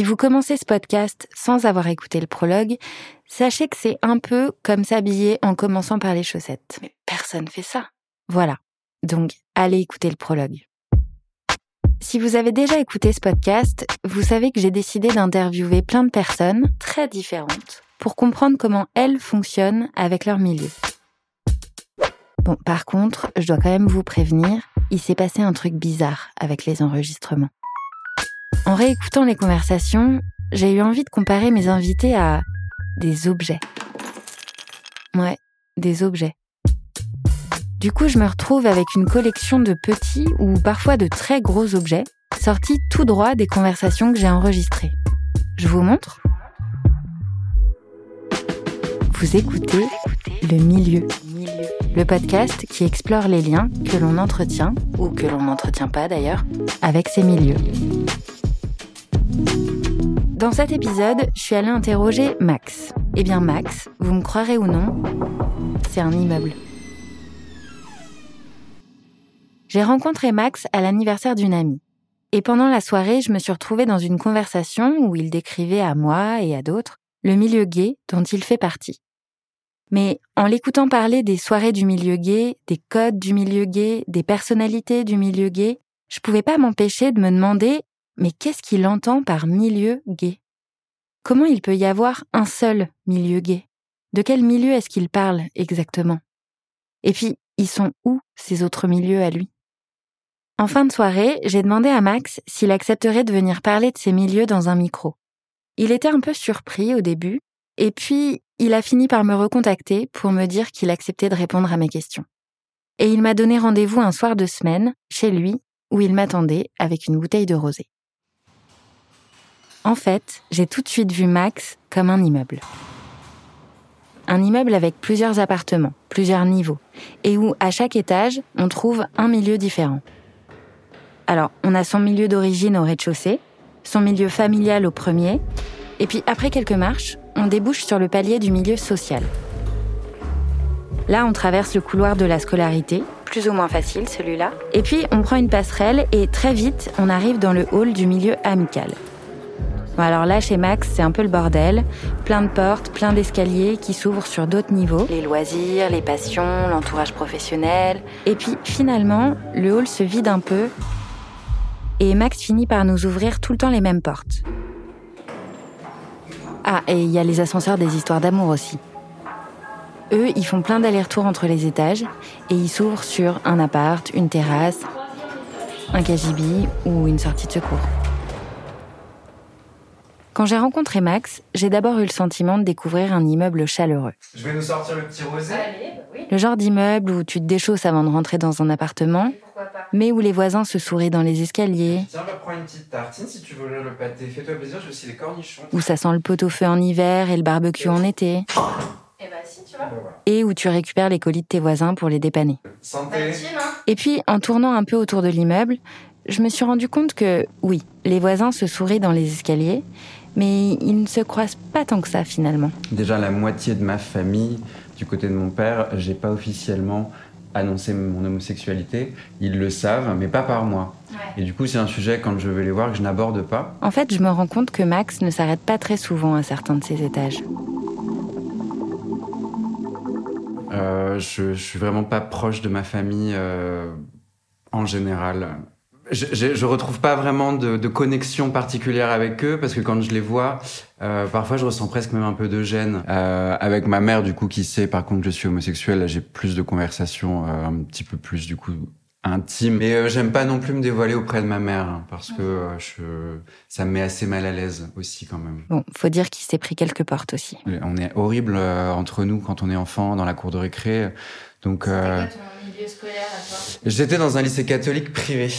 Si vous commencez ce podcast sans avoir écouté le prologue, sachez que c'est un peu comme s'habiller en commençant par les chaussettes. Mais personne fait ça. Voilà. Donc, allez écouter le prologue. Si vous avez déjà écouté ce podcast, vous savez que j'ai décidé d'interviewer plein de personnes très différentes pour comprendre comment elles fonctionnent avec leur milieu. Bon, par contre, je dois quand même vous prévenir, il s'est passé un truc bizarre avec les enregistrements. En réécoutant les conversations, j'ai eu envie de comparer mes invités à des objets. Ouais, des objets. Du coup, je me retrouve avec une collection de petits ou parfois de très gros objets sortis tout droit des conversations que j'ai enregistrées. Je vous montre Vous écoutez Le Milieu, le podcast qui explore les liens que l'on entretient, ou que l'on n'entretient pas d'ailleurs, avec ces milieux. Dans cet épisode, je suis allée interroger Max. Eh bien Max, vous me croirez ou non, c'est un immeuble. J'ai rencontré Max à l'anniversaire d'une amie. Et pendant la soirée, je me suis retrouvée dans une conversation où il décrivait à moi et à d'autres le milieu gay dont il fait partie. Mais en l'écoutant parler des soirées du milieu gay, des codes du milieu gay, des personnalités du milieu gay, je pouvais pas m'empêcher de me demander mais qu'est-ce qu'il entend par milieu gay? Comment il peut y avoir un seul milieu gay? De quel milieu est-ce qu'il parle exactement? Et puis, ils sont où ces autres milieux à lui? En fin de soirée, j'ai demandé à Max s'il accepterait de venir parler de ses milieux dans un micro. Il était un peu surpris au début, et puis il a fini par me recontacter pour me dire qu'il acceptait de répondre à mes questions. Et il m'a donné rendez-vous un soir de semaine, chez lui, où il m'attendait avec une bouteille de rosé. En fait, j'ai tout de suite vu Max comme un immeuble. Un immeuble avec plusieurs appartements, plusieurs niveaux, et où à chaque étage, on trouve un milieu différent. Alors, on a son milieu d'origine au rez-de-chaussée, son milieu familial au premier, et puis après quelques marches, on débouche sur le palier du milieu social. Là, on traverse le couloir de la scolarité, plus ou moins facile celui-là, et puis on prend une passerelle et très vite, on arrive dans le hall du milieu amical. Bon, alors là, chez Max, c'est un peu le bordel. Plein de portes, plein d'escaliers qui s'ouvrent sur d'autres niveaux. Les loisirs, les passions, l'entourage professionnel. Et puis finalement, le hall se vide un peu et Max finit par nous ouvrir tout le temps les mêmes portes. Ah, et il y a les ascenseurs des histoires d'amour aussi. Eux, ils font plein d'allers-retours entre les étages et ils s'ouvrent sur un appart, une terrasse, un KGB ou une sortie de secours. Quand j'ai rencontré Max, j'ai d'abord eu le sentiment de découvrir un immeuble chaleureux. Je vais nous sortir le petit rosé. Allez, bah oui. Le genre d'immeuble où tu te déchausses avant de rentrer dans un appartement, mais où les voisins se sourient dans les escaliers, Tiens, va prendre une petite tartine si tu veux le pâté. Fais-toi plaisir, j'ai aussi les cornichons. où ça sent le pot-au-feu en hiver et le barbecue en été, Eh bah si, tu vois. Ben voilà. et où tu récupères les colis de tes voisins pour les dépanner. Santé. Valentine, hein Et puis, en tournant un peu autour de l'immeuble, je me suis rendu compte que, oui, les voisins se sourient dans les escaliers, mais ils ne se croisent pas tant que ça finalement. Déjà, la moitié de ma famille, du côté de mon père, j'ai pas officiellement annoncé mon homosexualité. Ils le savent, mais pas par moi. Ouais. Et du coup, c'est un sujet, quand je vais les voir, que je n'aborde pas. En fait, je me rends compte que Max ne s'arrête pas très souvent à certains de ces étages. Euh, je, je suis vraiment pas proche de ma famille euh, en général. Je, je, je retrouve pas vraiment de, de connexion particulière avec eux parce que quand je les vois, euh, parfois je ressens presque même un peu de gêne. Euh, avec ma mère, du coup, qui sait par contre que je suis homosexuel, là, j'ai plus de conversations euh, un petit peu plus du coup intimes. Mais euh, j'aime pas non plus me dévoiler auprès de ma mère hein, parce que euh, je, ça me met assez mal à l'aise aussi quand même. Bon, faut dire qu'il s'est pris quelques portes aussi. On est horrible euh, entre nous quand on est enfant dans la cour de récré. Donc, euh, j'étais dans un lycée catholique privé.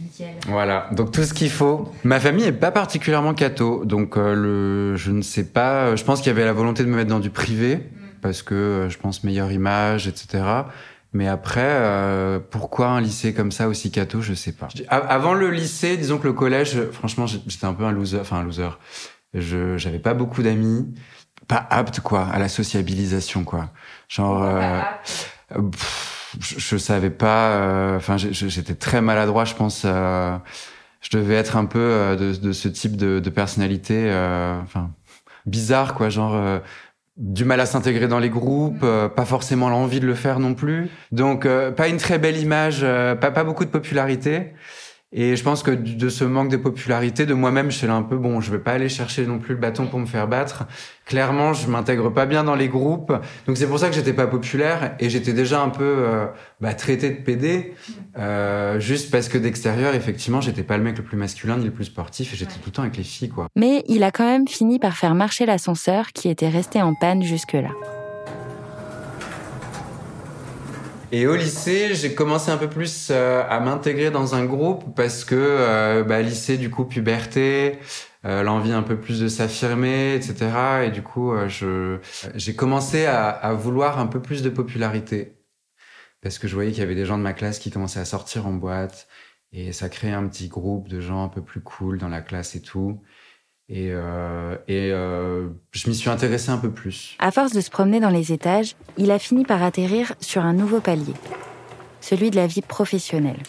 Nickel. Voilà, donc tout ce qu'il faut. Ma famille est pas particulièrement catho, donc euh, le, je ne sais pas. Je pense qu'il y avait la volonté de me mettre dans du privé parce que euh, je pense meilleure image, etc. Mais après, euh, pourquoi un lycée comme ça aussi catho, je sais pas. Avant le lycée, disons que le collège, franchement, j'étais un peu un loser, enfin un loser. Je j'avais pas beaucoup d'amis, pas apte quoi à la sociabilisation quoi. Genre. euh, Ah, euh, pff, je, je savais pas. euh, Enfin, j'étais très maladroit, je pense. euh, je devais être un peu euh, de, de, ce type de, de personnalité, euh, enfin bizarre quoi, genre euh, du mal à s'intégrer dans les groupes, euh, pas forcément l'envie de le faire non plus. Donc pas une très belle image, pas pas beaucoup de popularité. Et je pense que de ce manque de popularité, de moi-même, je suis là un peu bon. Je vais pas aller chercher non plus le bâton pour me faire battre. Clairement, je m'intègre pas bien dans les groupes, donc c'est pour ça que j'étais pas populaire et j'étais déjà un peu euh, bah, traité de PD, euh, juste parce que d'extérieur, effectivement, j'étais pas le mec le plus masculin ni le plus sportif et j'étais tout le temps avec les filles, quoi. Mais il a quand même fini par faire marcher l'ascenseur qui était resté en panne jusque-là. Et au lycée, j'ai commencé un peu plus euh, à m'intégrer dans un groupe parce que euh, bah, lycée, du coup, puberté, euh, l'envie un peu plus de s'affirmer, etc. Et du coup, euh, je j'ai commencé à, à, vouloir un peu plus de popularité parce que je voyais qu'il y avait des gens de ma classe qui commençaient à sortir en boîte et ça créait un petit groupe de gens un peu plus cool dans la classe et tout. Et, euh, euh, je m'y suis intéressé un peu plus. À force de se promener dans les étages, il a fini par atterrir sur un nouveau palier, celui de la vie professionnelle.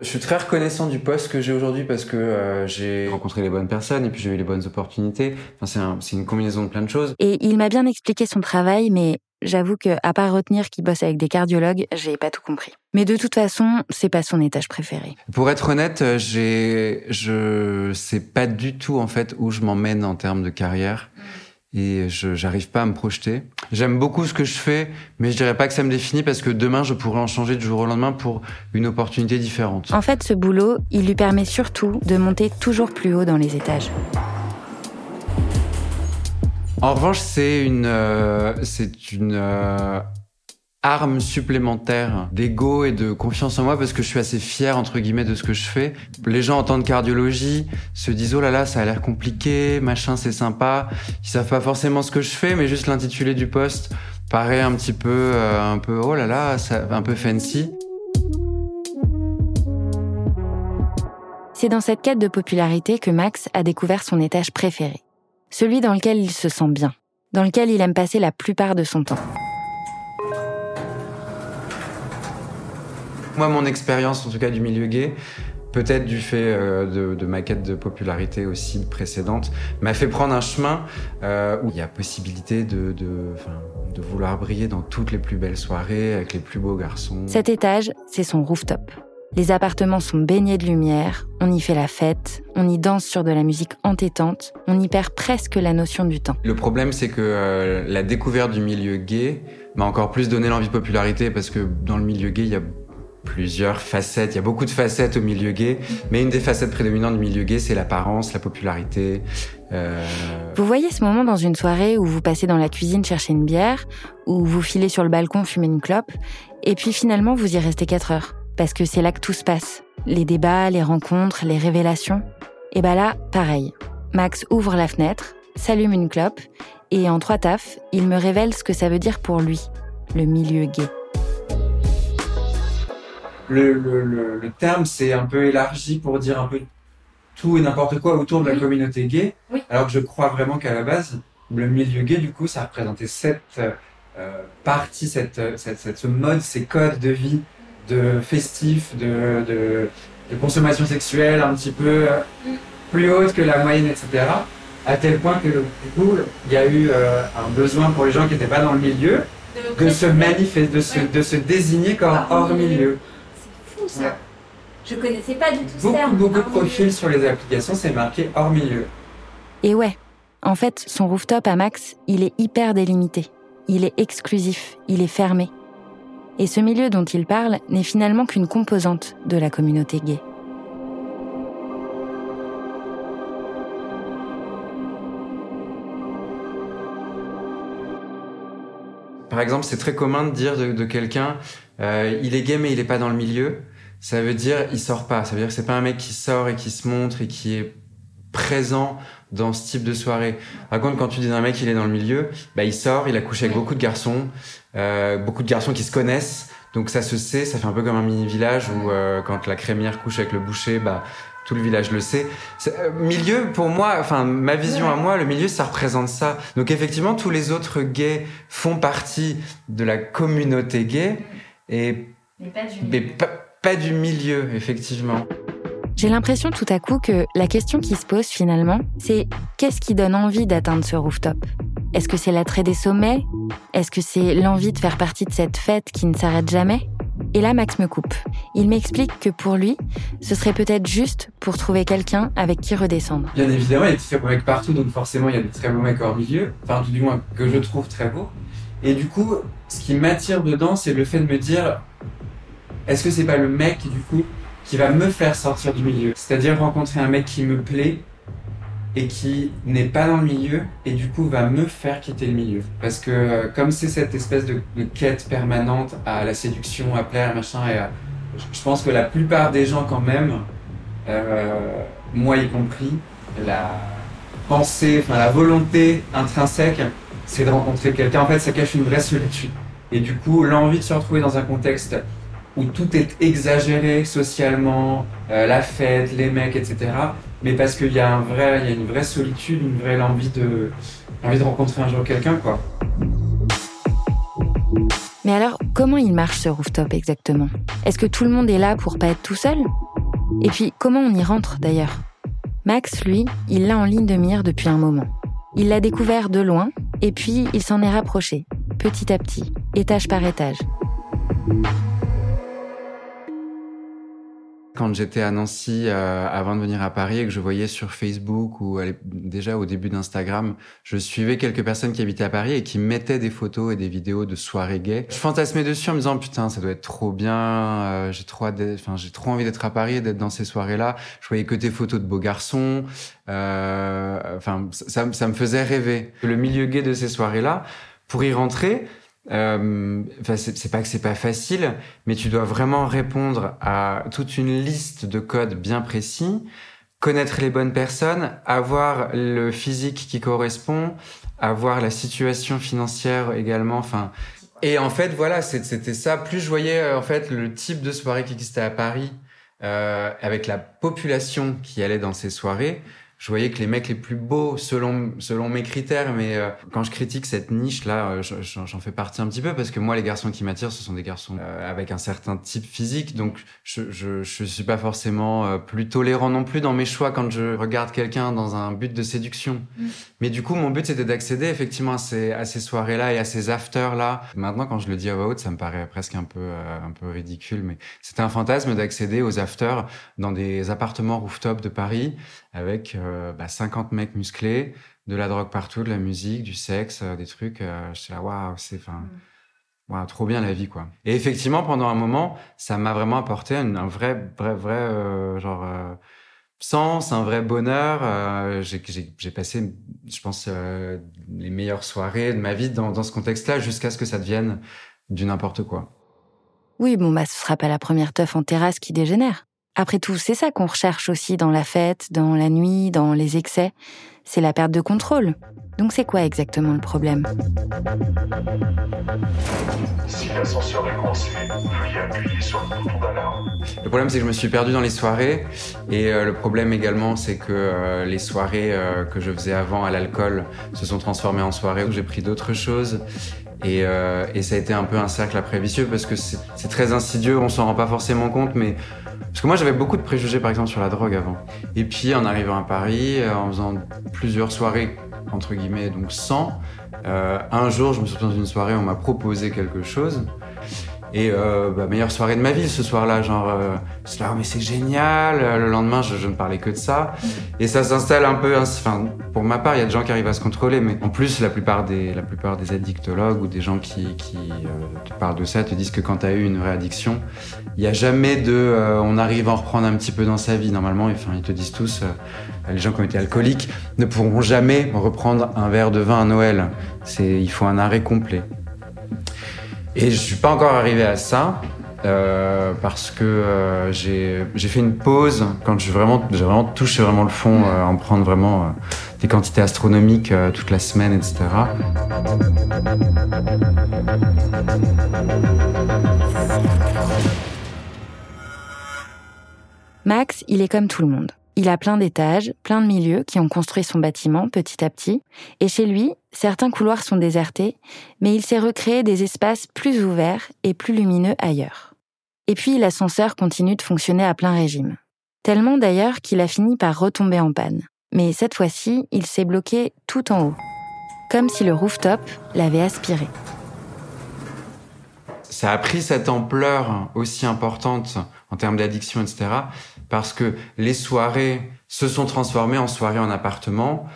Je suis très reconnaissant du poste que j'ai aujourd'hui parce que euh, j'ai rencontré les bonnes personnes et puis j'ai eu les bonnes opportunités. Enfin, c'est un, une combinaison de plein de choses. Et il m'a bien expliqué son travail, mais j'avoue que, à part retenir qu'il bosse avec des cardiologues, j'ai pas tout compris. Mais de toute façon, c'est pas son étage préféré. Pour être honnête, j'ai, je sais pas du tout en fait où je m'emmène en termes de carrière. Et je j'arrive pas à me projeter. J'aime beaucoup ce que je fais, mais je dirais pas que ça me définit parce que demain je pourrais en changer du jour au lendemain pour une opportunité différente. En fait, ce boulot, il lui permet surtout de monter toujours plus haut dans les étages. En revanche, c'est une, euh, c'est une euh, arme supplémentaire d'ego et de confiance en moi parce que je suis assez fier entre guillemets de ce que je fais. Les gens entendent cardiologie, se disent oh là là ça a l'air compliqué, machin c'est sympa. Ils savent pas forcément ce que je fais, mais juste l'intitulé du poste paraît un petit peu, euh, un peu oh là là, un peu fancy. C'est dans cette quête de popularité que Max a découvert son étage préféré, celui dans lequel il se sent bien, dans lequel il aime passer la plupart de son temps. Moi, mon expérience, en tout cas du milieu gay, peut-être du fait euh, de, de, ma quête de popularité aussi précédente, m'a fait prendre un chemin euh, où il y a possibilité de, de, de vouloir briller dans toutes les plus belles soirées avec les plus beaux garçons. Cet étage, c'est son rooftop. Les appartements sont baignés de lumière, on y fait la fête, on y danse sur de la musique entêtante, on y perd presque la notion du temps. Le problème, c'est que euh, la découverte du milieu gay m'a encore plus donné l'envie de popularité parce que dans le milieu gay, il y a plusieurs facettes. Il y a beaucoup de facettes au milieu gay, mais une des facettes prédominantes du milieu gay, c'est l'apparence, la popularité. Euh... Vous voyez ce moment dans une soirée où vous passez dans la cuisine chercher une bière, où vous filez sur le balcon fumer une clope, et puis finalement vous y restez 4 heures, parce que c'est là que tout se passe. Les débats, les rencontres, les révélations. Et bah là, pareil. Max ouvre la fenêtre, s'allume une clope, et en trois tafs, il me révèle ce que ça veut dire pour lui, le milieu gay le, le, le, le terme s'est un peu élargi pour dire un peu tout et n'importe quoi autour de la Oui. communauté gay, Oui. alors que je crois vraiment qu'à la base, le milieu gay, du coup, ça représentait cette euh, partie, cette, cette, cette, ce mode, ces codes de vie, de festif, de, de, de consommation sexuelle un petit peu euh, plus haute que la moyenne, etc. À tel point que, du coup, il y a eu euh, un besoin pour les gens qui n'étaient pas dans le milieu de se manifester, de se, Oui. de se désigner comme hors milieu. Ça. Ouais. Je connaissais pas du tout ce Beaucoup, terme. beaucoup de profils sur les applications, c'est marqué hors milieu. Et ouais, en fait, son rooftop à Max, il est hyper délimité. Il est exclusif, il est fermé. Et ce milieu dont il parle n'est finalement qu'une composante de la communauté gay. Par exemple, c'est très commun de dire de, de quelqu'un, euh, il est gay mais il est pas dans le milieu. Ça veut dire il sort pas. Ça veut dire que c'est pas un mec qui sort et qui se montre et qui est présent dans ce type de soirée. Par contre, quand tu dis d'un mec il est dans le milieu, bah il sort, il a couché avec beaucoup de garçons, euh, beaucoup de garçons qui se connaissent. Donc ça se sait, ça fait un peu comme un mini village où euh, quand la crémière couche avec le boucher, bah tout le village le sait. Euh, milieu, pour moi, enfin ma vision à moi, le milieu, ça représente ça. Donc effectivement, tous les autres gays font partie de la communauté gay et Mais pas du mais milieu. pas, pas du milieu, effectivement. J'ai l'impression tout à coup que la question qui se pose finalement, c'est qu'est-ce qui donne envie d'atteindre ce rooftop? Est-ce que c'est l'attrait des sommets? Est-ce que c'est l'envie de faire partie de cette fête qui ne s'arrête jamais? Et là, Max me coupe. Il m'explique que pour lui, ce serait peut-être juste pour trouver quelqu'un avec qui redescendre. Bien évidemment, il y a des très beaux mecs partout, donc forcément, il y a des très beaux mecs hors milieu. Enfin, tout du moins, que je trouve très beaux. Et du coup, ce qui m'attire dedans, c'est le fait de me dire, est-ce que c'est pas le mec, du coup, qui va me faire sortir du milieu? C'est-à-dire rencontrer un mec qui me plaît et qui n'est pas dans le milieu et du coup va me faire quitter le milieu. Parce que euh, comme c'est cette espèce de, quête permanente à la séduction, à plaire, machin, et à, je pense que la plupart des gens quand même, euh, moi y compris, la pensée, enfin la volonté intrinsèque, c'est de rencontrer quelqu'un. En fait, ça cache une vraie solitude. Et du coup, l'envie de se retrouver dans un contexte où tout est exagéré socialement, euh, la fête, les mecs, etc. Mais parce qu'il y a vrai, une vraie solitude, une vraie envie de, envie de rencontrer un jour quelqu'un, quoi. Mais alors, comment il marche ce rooftop exactement? Est-ce que tout le monde est là pour pas être tout seul? Et puis, comment on y rentre d'ailleurs? Max, lui, il l'a en ligne de mire depuis un moment. Il l'a découvert de loin, et puis il s'en est rapproché, petit à petit, étage par étage. Quand j'étais à Nancy euh, avant de venir à Paris et que je voyais sur Facebook ou déjà au début d'Instagram, je suivais quelques personnes qui habitaient à Paris et qui mettaient des photos et des vidéos de soirées gays. Je fantasmais dessus en me disant putain ça doit être trop bien, euh, j'ai trop, enfin j'ai trop envie d'être à Paris et d'être dans ces soirées-là. Je voyais que des photos de beaux garçons. Euh, ça me faisait rêver. Le milieu gay de ces soirées-là, pour y rentrer, euh, c'est pas que c'est pas facile, mais tu dois vraiment répondre à toute une liste de codes bien précis, connaître les bonnes personnes, avoir le physique qui correspond, avoir la situation financière également. Enfin, et en fait, voilà, c'était ça. Plus je voyais euh, en fait le type de soirée qui existait à Paris, euh, avec la population qui allait dans ces soirées, je voyais que les mecs les plus beaux, selon selon mes critères, mais euh, quand je critique cette niche là, euh, j'en fais partie un petit peu parce que moi les garçons qui m'attirent, ce sont des garçons euh, avec un certain type physique, donc je je je suis pas forcément plus tolérant non plus dans mes choix quand je regarde quelqu'un dans un but de séduction. Mm. Mais du coup, mon but c'était d'accéder effectivement à ces à ces soirées là et à ces afters là. Maintenant, quand je le dis à voix haute, ça me paraît presque un peu un peu ridicule, mais c'était un fantasme d'accéder aux afters dans des appartements rooftop de Paris avec euh, bah, 50 mecs musclés, de la drogue partout, de la musique, du sexe, euh, des trucs. Euh, je suis là, waouh, c'est enfin. Mm. trop bien la vie, quoi. Et effectivement, pendant un moment, ça m'a vraiment apporté un, vrai, vrai, vrai, euh, genre, euh, sens, un vrai bonheur. Euh, j'ai passé, je pense, les meilleures soirées de ma vie dans, dans ce contexte-là, jusqu'à ce que ça devienne du n'importe quoi. Oui, bon, bah, ce sera pas la première teuf en terrasse qui dégénère. Après tout, c'est ça qu'on recherche aussi dans la fête, dans la nuit, dans les excès. C'est la perte de contrôle. Donc c'est quoi exactement le problème? Si l'ascenseur est coincé, veuillez appuyer sur le bouton d'alarme. Le problème c'est que je me suis perdu dans les soirées et euh, le problème également c'est que euh, les soirées euh, que je faisais avant à l'alcool se sont transformées en soirées où j'ai pris d'autres choses et, et, ça a été un peu un cercle après vicieux parce que c'est très insidieux, on s'en rend pas forcément compte mais parce que moi, j'avais beaucoup de préjugés, par exemple, sur la drogue avant. Et puis, en arrivant à Paris, euh, en faisant plusieurs soirées, entre guillemets, donc sans, euh, un jour, je me suis retrouvé dans une soirée, on m'a proposé quelque chose. Et euh, bah, meilleure soirée de ma vie ce soir-là, genre, euh, c'est génial. Le lendemain, je, ne parlais que de ça. Et ça s'installe un peu. Enfin, pour ma part, il y a des gens qui arrivent à se contrôler, mais en plus, la plupart des, la plupart des addictologues ou des gens qui, qui euh, te parlent de ça te disent que quand tu as eu une réaddiction, il n'y a jamais de, euh, on arrive à en reprendre un petit peu dans sa vie. Normalement, enfin, ils te disent tous, euh, les gens qui ont été alcooliques ne pourront jamais reprendre un verre de vin à Noël. Il faut un arrêt complet. Et je suis pas encore arrivé à ça. Euh, parce que euh, j'ai fait une pause quand j'ai vraiment, vraiment touché vraiment le fond, euh, en prendre vraiment euh, des quantités astronomiques euh, toute la semaine, etc. Max, il est comme tout le monde. Il a plein d'étages, plein de milieux qui ont construit son bâtiment petit à petit, et chez lui, certains couloirs sont désertés, mais il s'est recréé des espaces plus ouverts et plus lumineux ailleurs. Et puis l'ascenseur continue de fonctionner à plein régime. Tellement d'ailleurs qu'il a fini par retomber en panne. Mais cette fois-ci, il s'est bloqué tout en haut, comme si le rooftop l'avait aspiré. Ça a pris cette ampleur aussi importante en termes d'addiction, etc., parce que les soirées se sont transformées en soirées en appartement,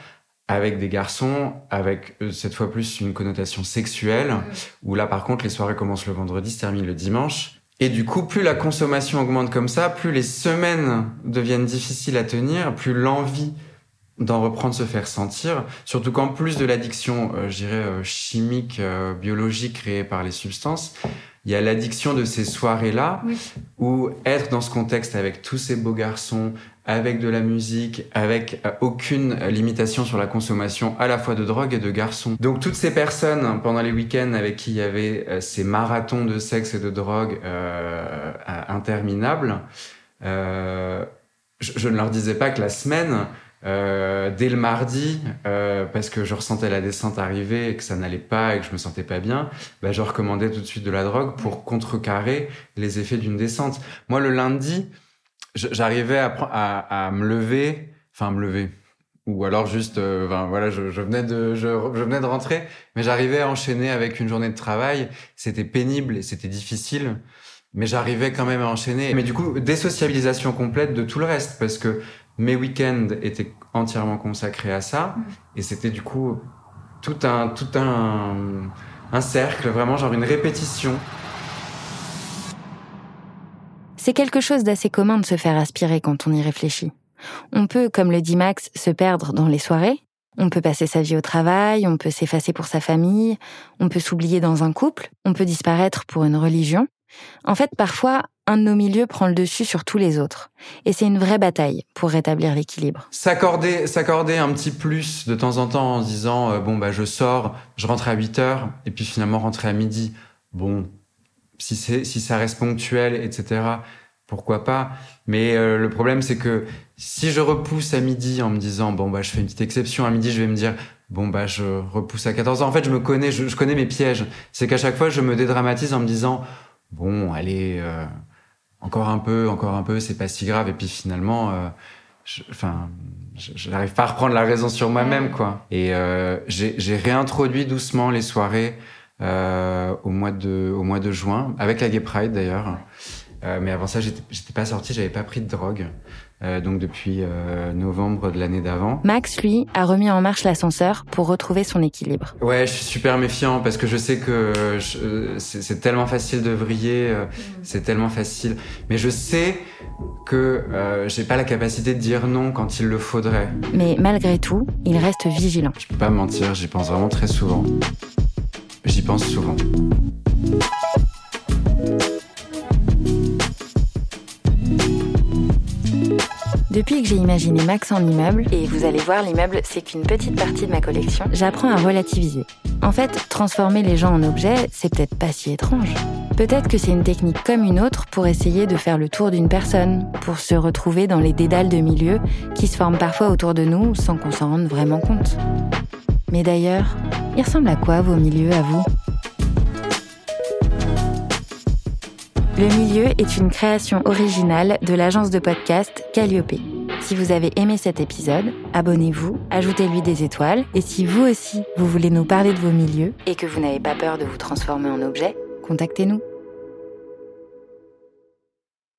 avec des garçons, avec euh, cette fois plus une connotation sexuelle, où là par contre les soirées commencent le vendredi, se terminent le dimanche. Et du coup, plus la consommation augmente comme ça, plus les semaines deviennent difficiles à tenir, plus l'envie d'en reprendre se faire sentir. Surtout qu'en plus de l'addiction, euh, je dirais, euh, chimique, euh, biologique créée par les substances, il y a l'addiction de ces soirées-là, Oui. où être dans ce contexte avec tous ces beaux garçons, avec de la musique, avec euh, aucune limitation sur la consommation à la fois de drogue et de garçons. Donc toutes ces personnes pendant les week-ends avec qui il y avait euh, ces marathons de sexe et de drogue euh, à- interminables, euh, je, je ne leur disais pas que la semaine, euh, dès le mardi, euh, parce que je ressentais la descente arriver et que ça n'allait pas et que je me sentais pas bien, bah, je recommandais tout de suite de la drogue pour contrecarrer les effets d'une descente. Moi, le lundi, j'arrivais à, à, à me lever, enfin me lever, ou alors juste, enfin, voilà, je, je venais de, je, je venais de rentrer, mais j'arrivais à enchaîner avec une journée de travail. C'était pénible et c'était difficile, mais j'arrivais quand même à enchaîner. Mais du coup, désociabilisation complète de tout le reste, parce que mes week-ends étaient entièrement consacrés à ça, et c'était du coup tout un, tout un, un cercle, vraiment genre une répétition. C'est quelque chose d'assez commun de se faire aspirer quand on y réfléchit. On peut, comme le dit Max, se perdre dans les soirées, on peut passer sa vie au travail, on peut s'effacer pour sa famille, on peut s'oublier dans un couple, on peut disparaître pour une religion. En fait, parfois, un de nos milieux prend le dessus sur tous les autres. Et c'est une vraie bataille pour rétablir l'équilibre. S'accorder, s'accorder un petit plus de temps en temps en disant euh, bon bah je sors, je rentre à 8 heures et puis finalement rentrer à midi. Bon, si c'est si ça reste ponctuel, etc. Pourquoi pas Mais euh, le problème c'est que si je repousse à midi en me disant bon bah je fais une petite exception à midi, je vais me dire bon bah je repousse à 14 heures. En fait, je me connais, je connais mes pièges. C'est qu'à chaque fois je me dédramatise en me disant bon allez euh, encore un peu, encore un peu, c'est pas si grave. Et puis finalement. euh, je- enfin, je- j'arrive pas à reprendre la raison sur moi-même, quoi. Et euh, j'ai réintroduit doucement les soirées au mois de au mois de juin avec la Gay Pride d'ailleurs. Mais avant ça, j'étais pas sorti, j'avais pas pris de drogue. Euh, donc depuis euh, novembre de l'année d'avant. Max, lui, a remis en marche l'ascenseur pour retrouver son équilibre. Ouais, je suis super méfiant parce que je sais que euh, c'est tellement facile de vriller, euh, c'est tellement facile. Mais je sais que j'ai pas la capacité de dire non quand il le faudrait. Mais malgré tout, il reste vigilant. Je peux pas me mentir, j'y pense vraiment très souvent. J'y pense souvent. Depuis que j'ai imaginé Max en immeuble, et vous allez voir, l'immeuble, c'est qu'une petite partie de ma collection, j'apprends à relativiser. En fait, transformer les gens en objets, c'est peut-être pas si étrange. Peut-être que c'est une technique comme une autre pour essayer de faire le tour d'une personne, pour se retrouver dans les dédales de milieux qui se forment parfois autour de nous sans qu'on s'en rende vraiment compte. Mais d'ailleurs, il ressemble à quoi vos milieux à vous? Le milieu est une création originale de l'agence de podcast Calliope. Si vous avez aimé cet épisode, abonnez-vous, ajoutez-lui des étoiles, et si vous aussi, vous voulez nous parler de vos milieux et que vous n'avez pas peur de vous transformer en objet, contactez-nous.